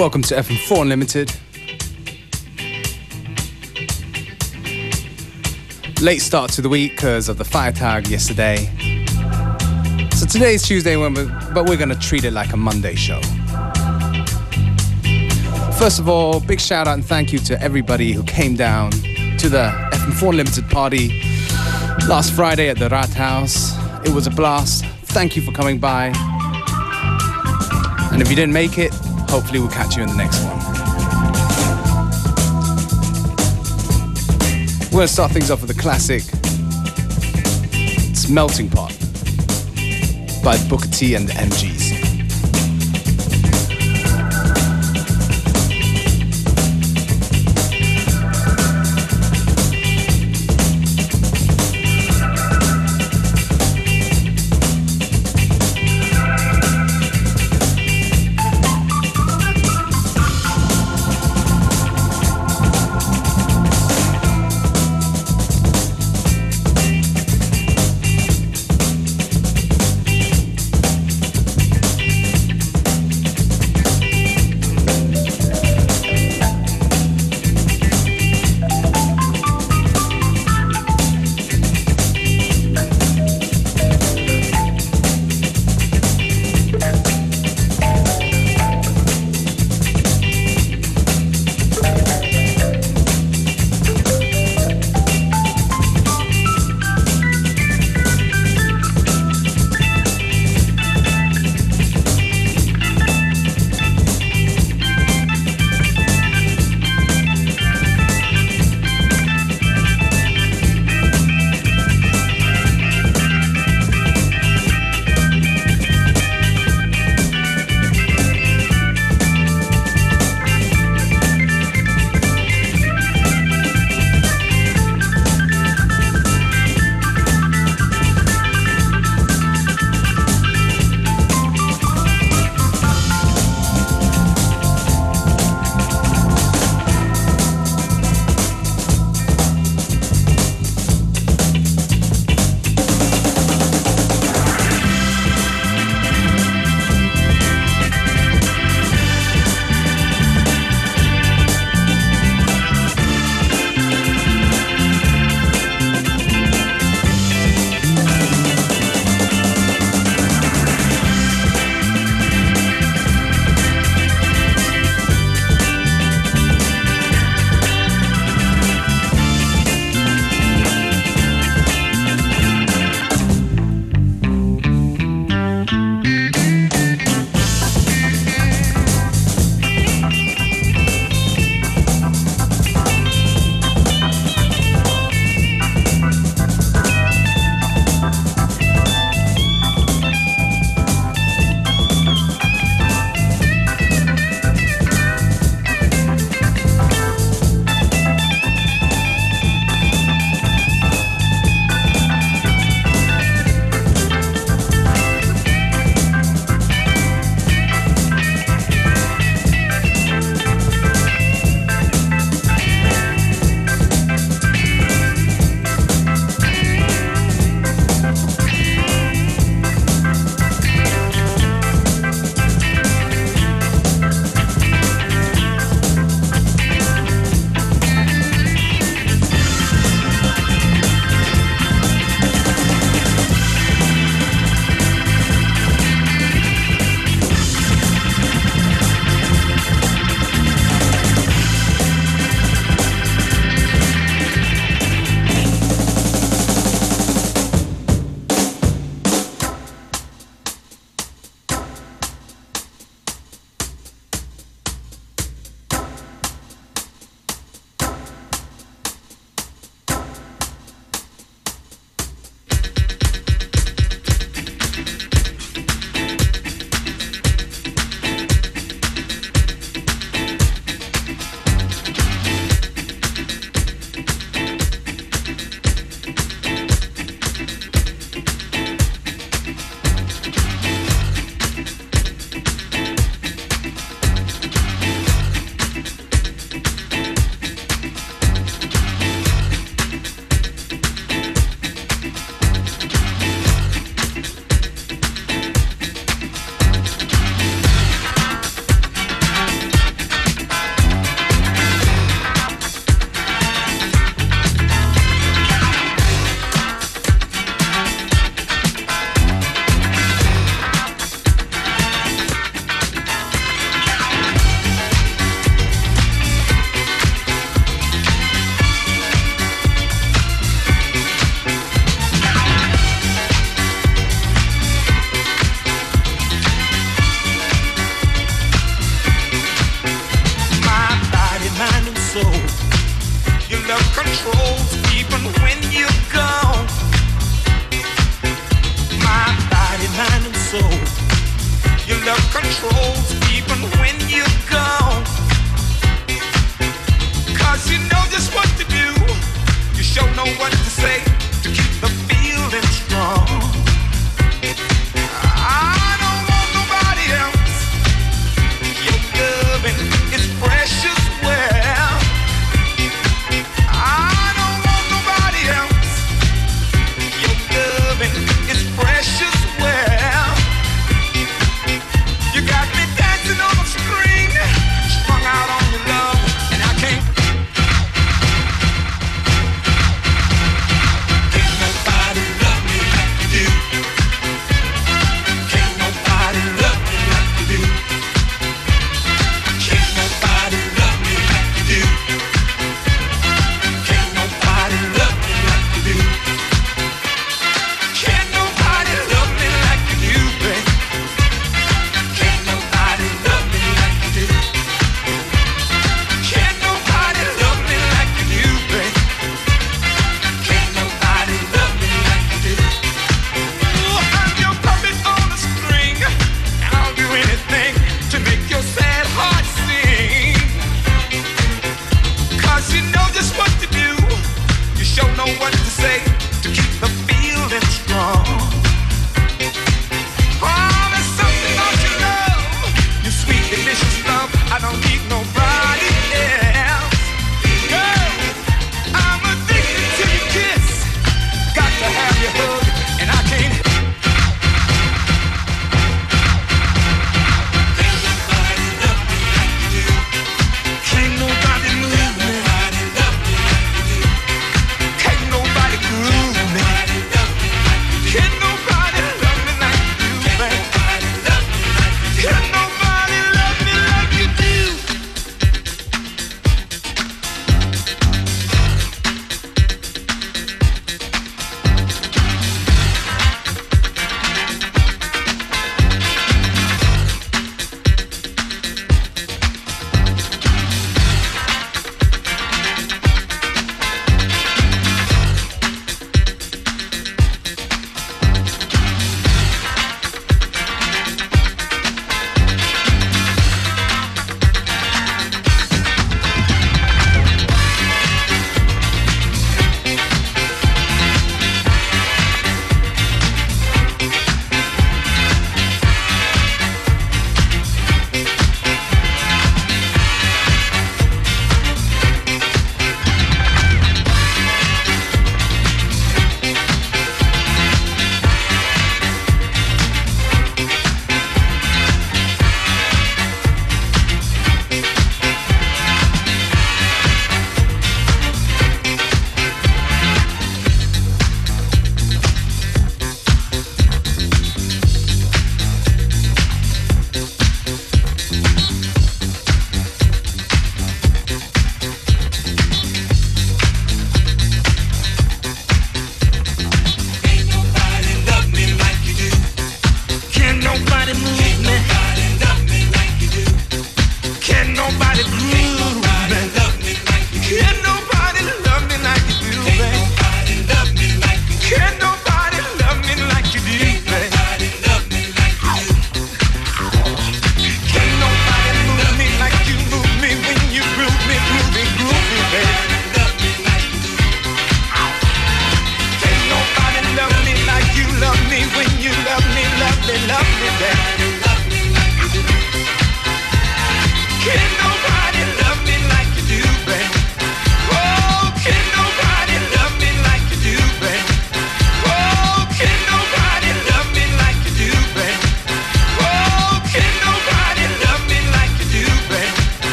Welcome to FM4 Unlimited. Late start to the week because of the fire tag yesterday. So today is Tuesday, but we're going to treat it like a Monday show. First of all, big shout out and thank you to everybody who came down to the FM4 Unlimited party last Friday at the Rathaus. It was a blast. Thank you for coming by. And if you didn't make it, hopefully we'll catch you in the next one. We're going to start things off with a classic. It's Melting Pot by Booker T and the MGs.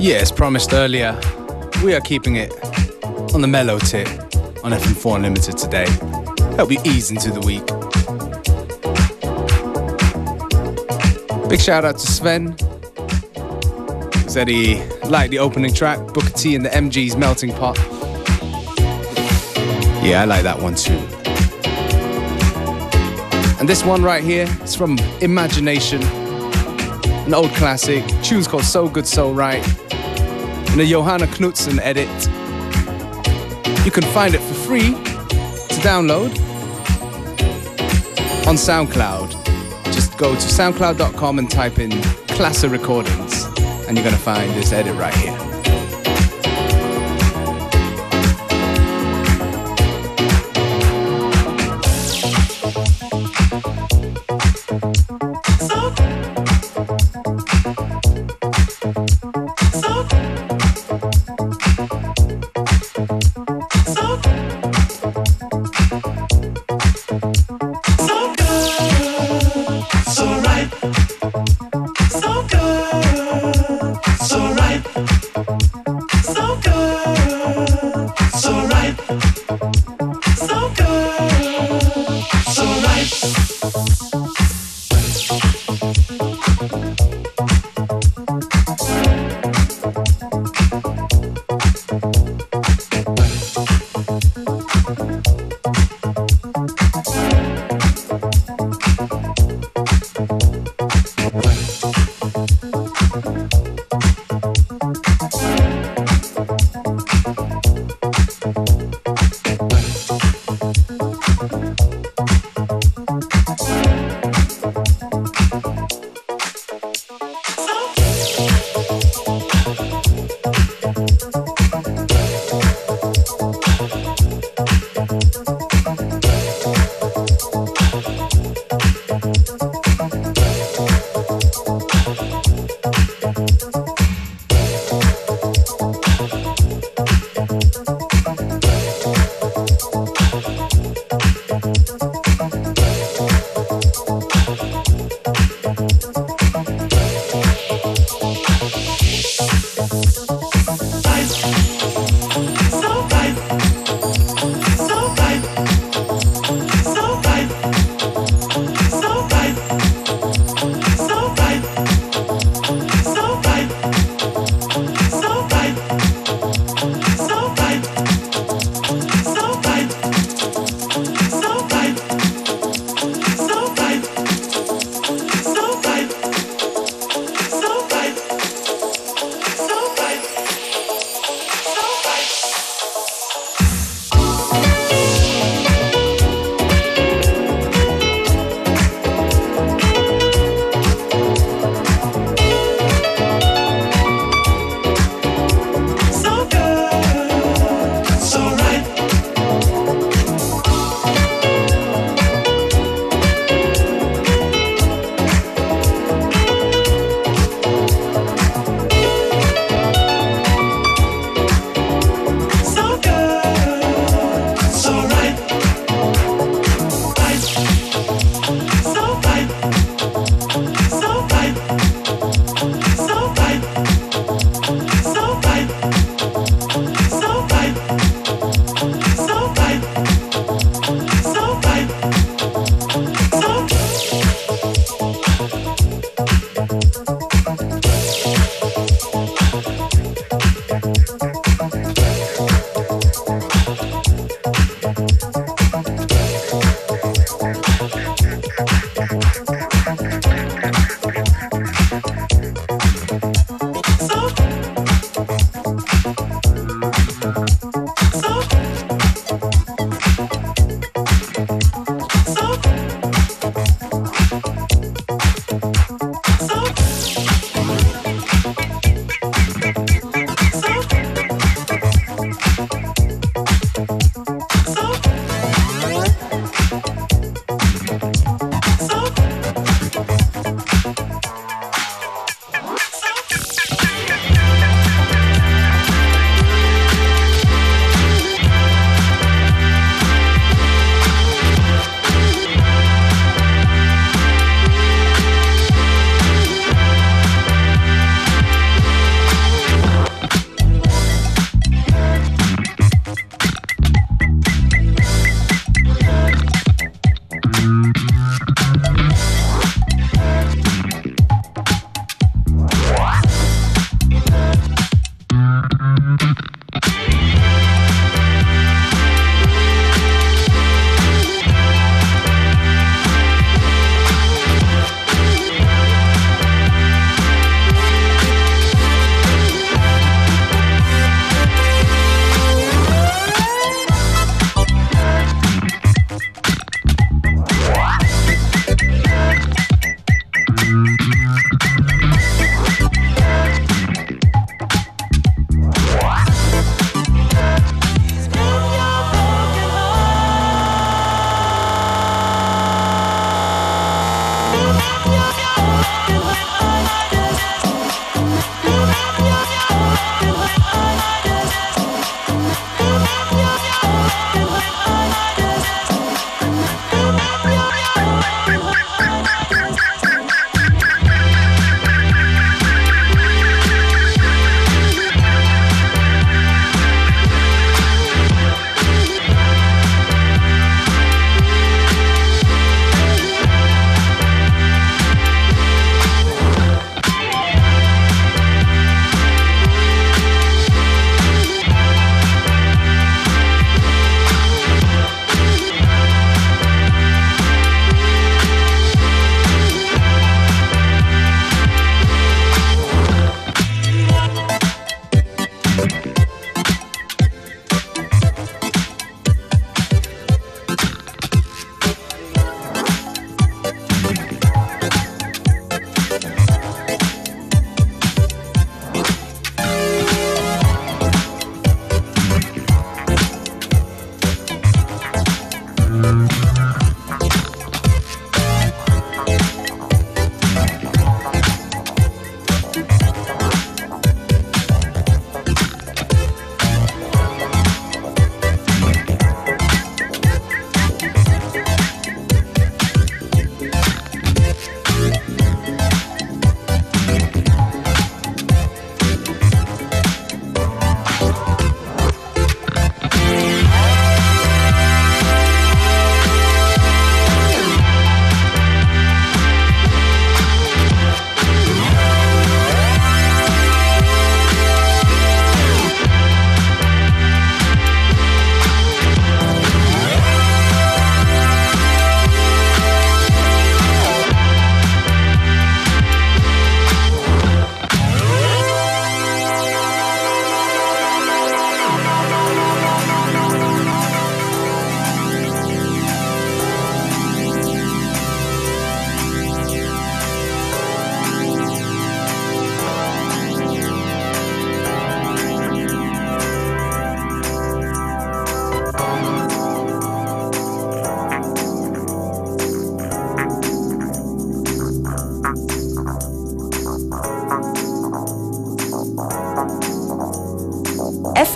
Yeah, as promised earlier, we are keeping it on the mellow tip on FM4 Unlimited today. Help you ease into the week. Big shout out to Sven. Said he liked the opening track, Booker T and the MG's Melting Pot. Yeah, I like that one too. And this one right here is from Imagination, an old classic. Tune's called So Good, So Right in a Johanna Knutsson edit. You can find it for free to download on SoundCloud. Just go to soundcloud.com and type in Klasse Recordings, and you're gonna find this edit right here.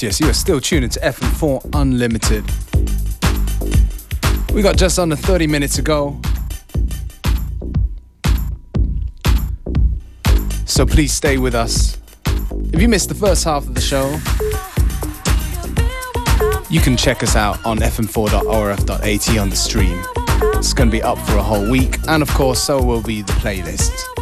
Yes, yes, you are still tuning to FM4 Unlimited. We got just under 30 minutes to go. So please stay with us. If you missed the first half of the show, you can check us out on fm4.orf.at on the stream. It's going to be up for a whole week, and of course, so will be the playlist.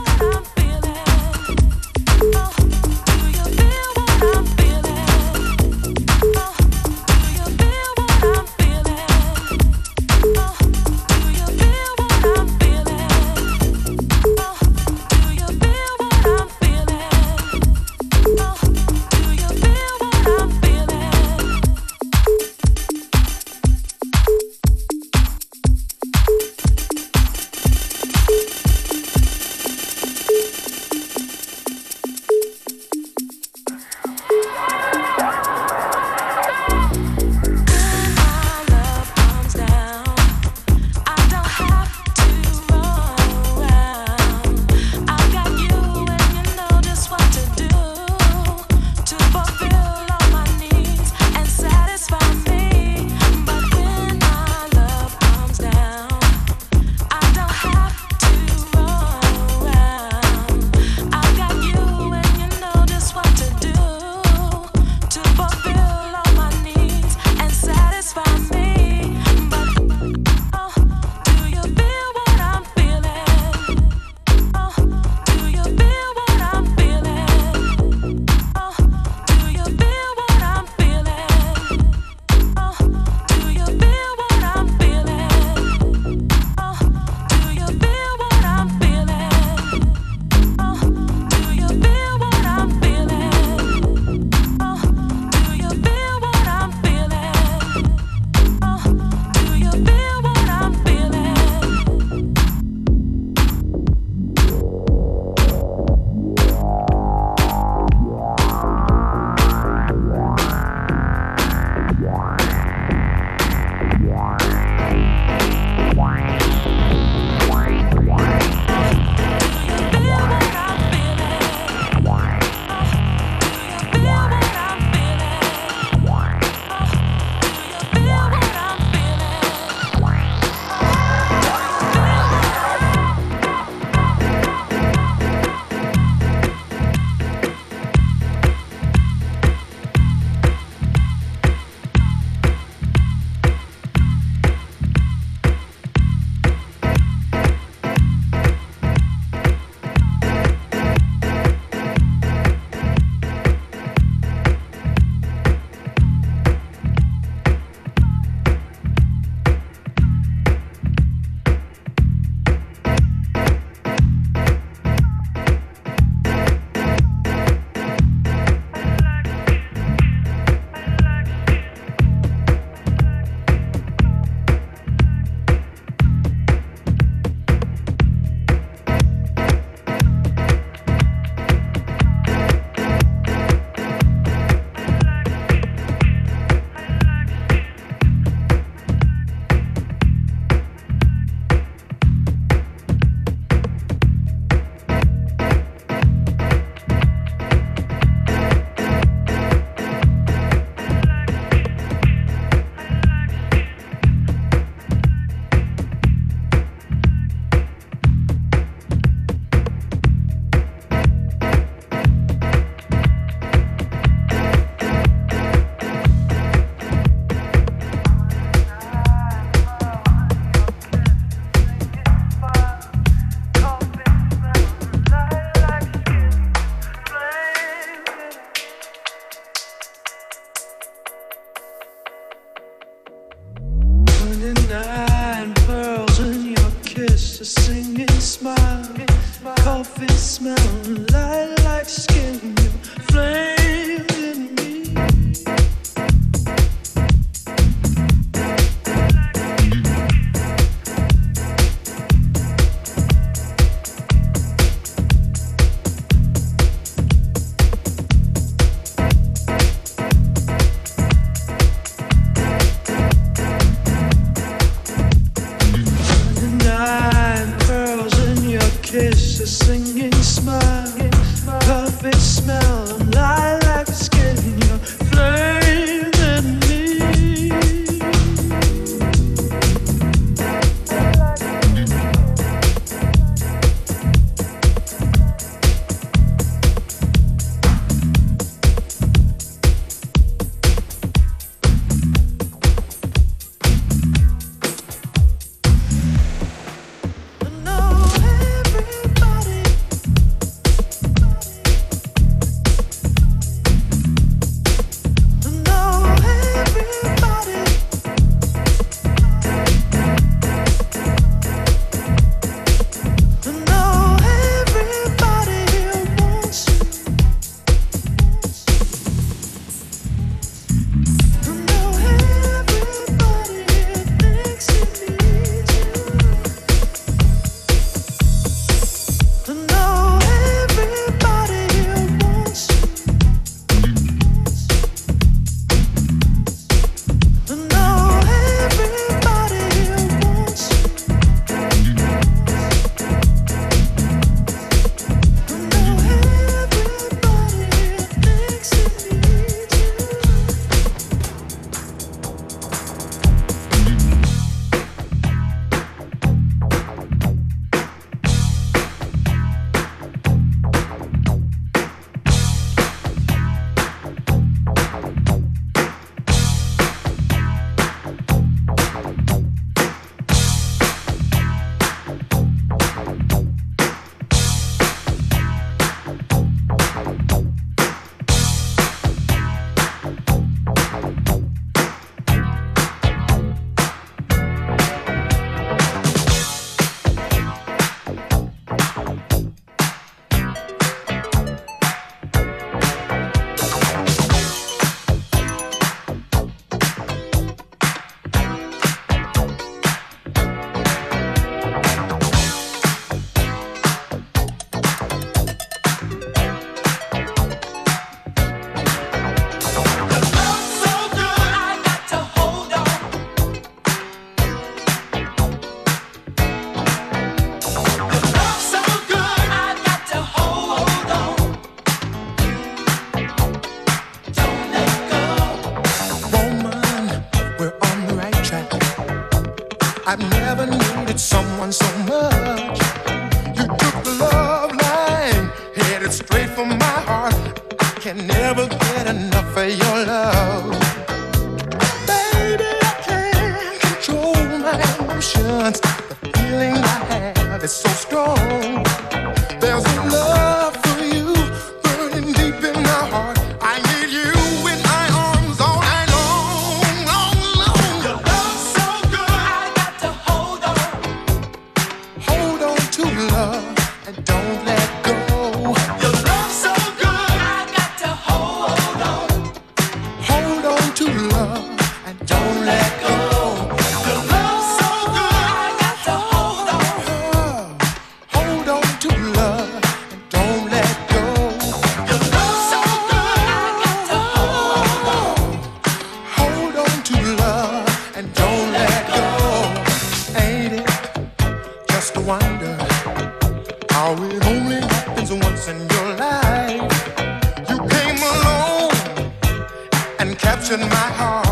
So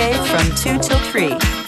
every day from 2 till 3.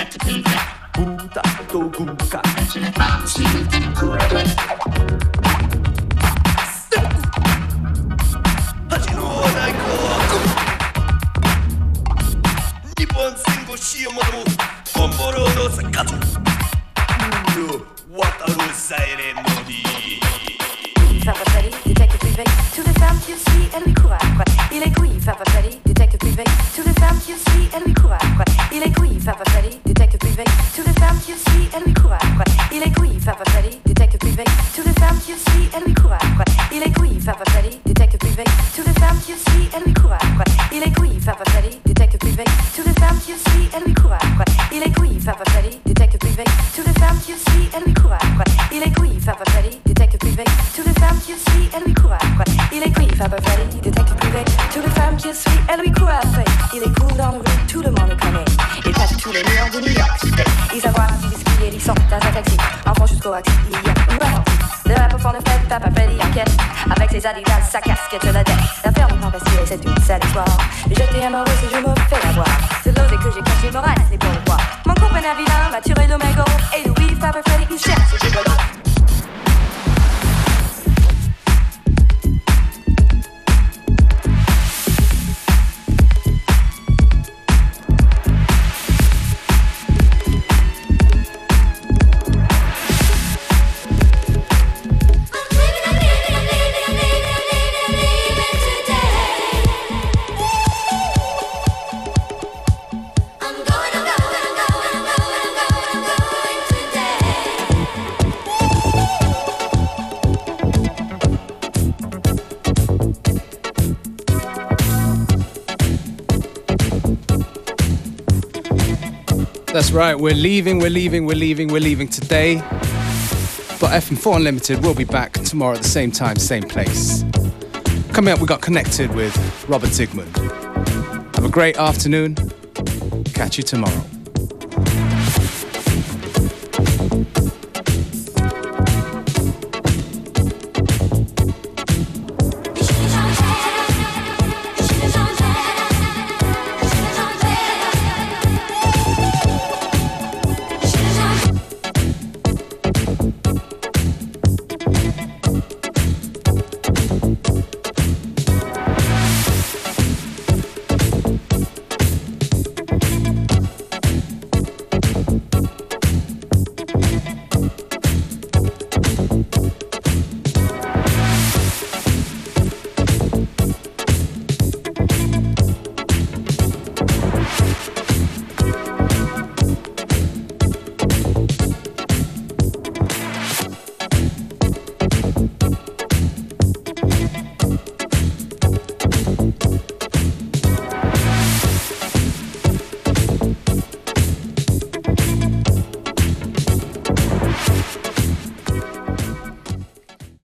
Bunta to gumka Hachi no wanai ko Nippon sengo shiyomoto mo Komboro no sakatsu Muro wataru saire no hi Right, we're leaving, we're leaving, we're leaving, we're leaving today. But FM4 Unlimited will be back tomorrow at the same time, same place. Coming up, we got connected with Robert Zikmund. Have a great afternoon. Catch you tomorrow.